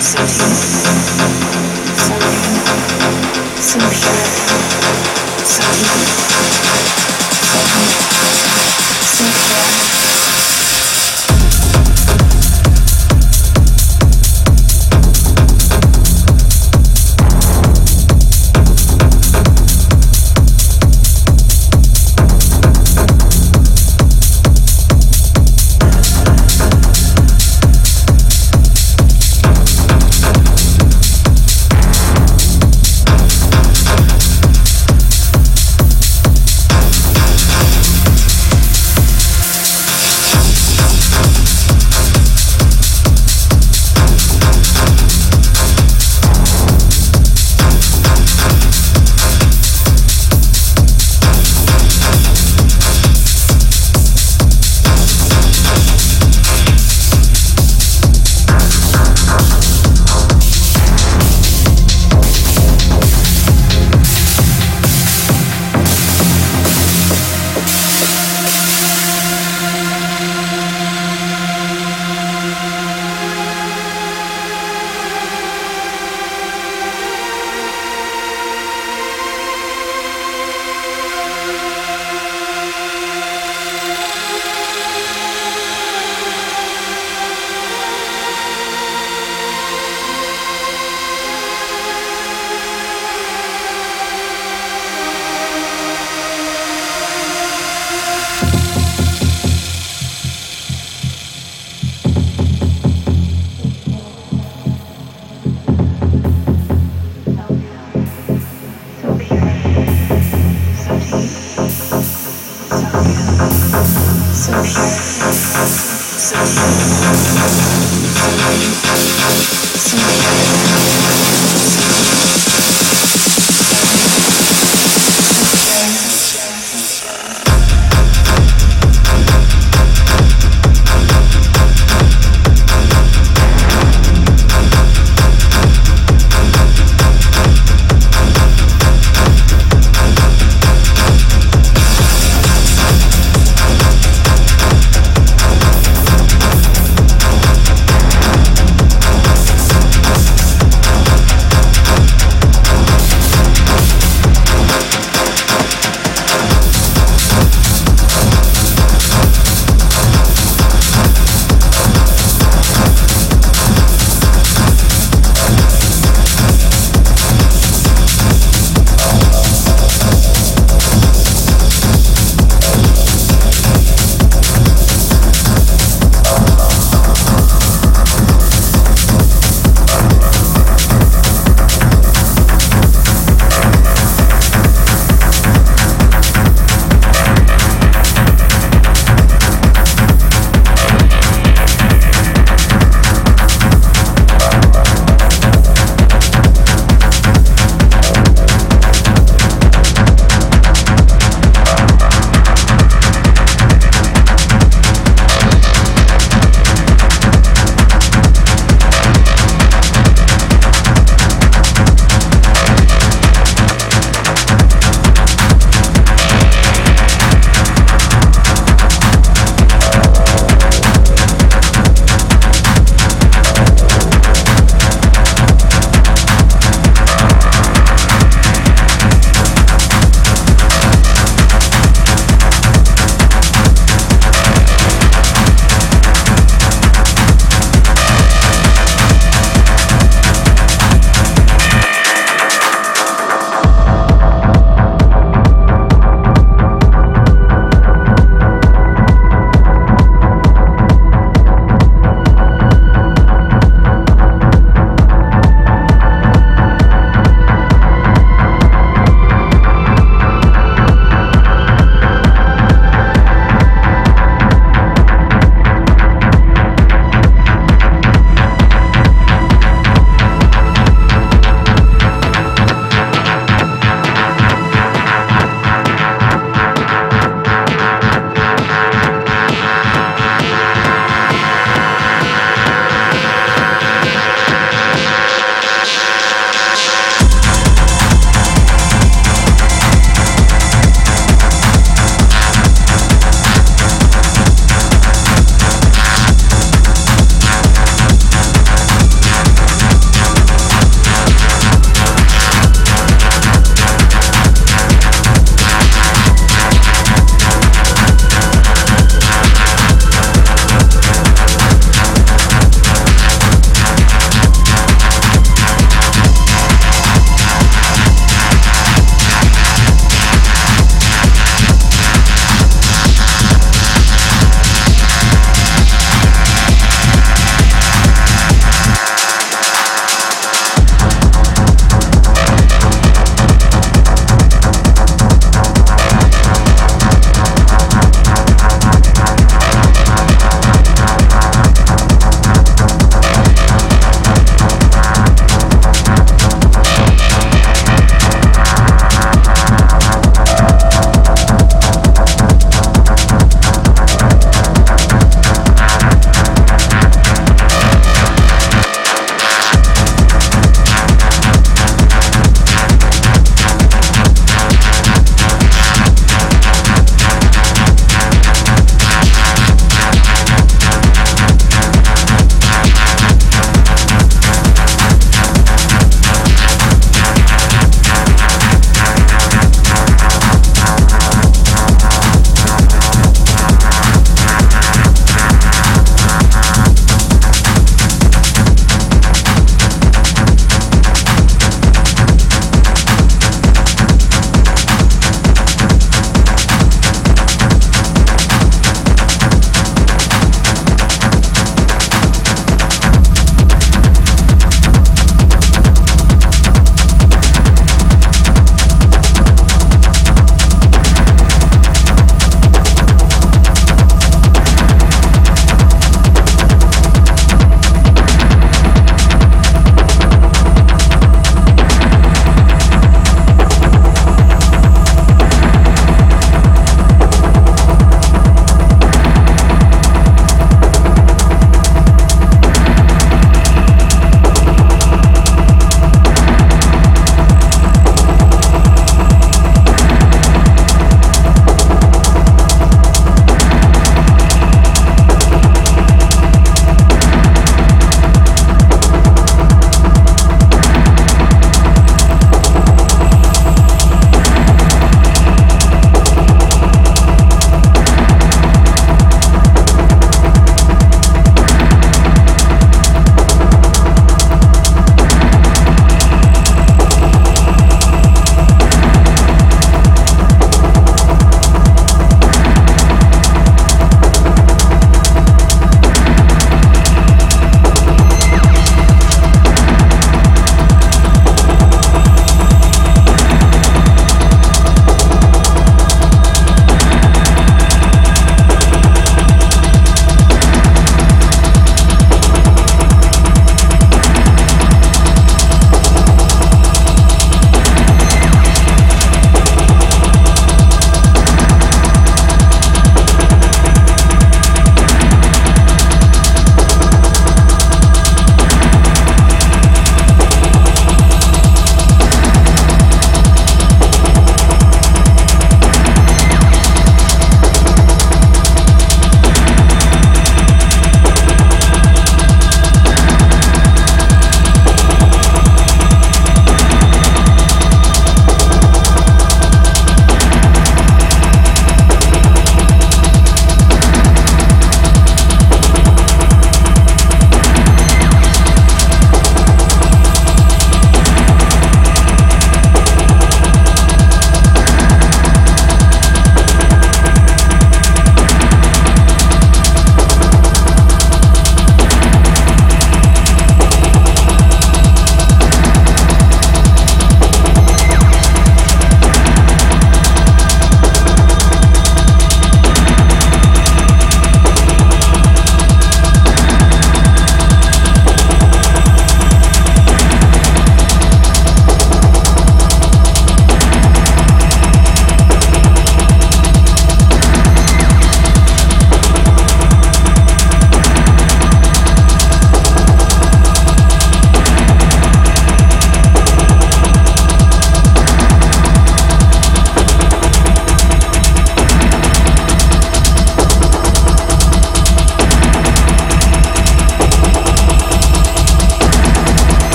so pure, so pure.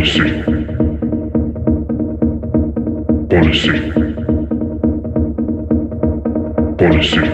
Policy. Policy. Policy.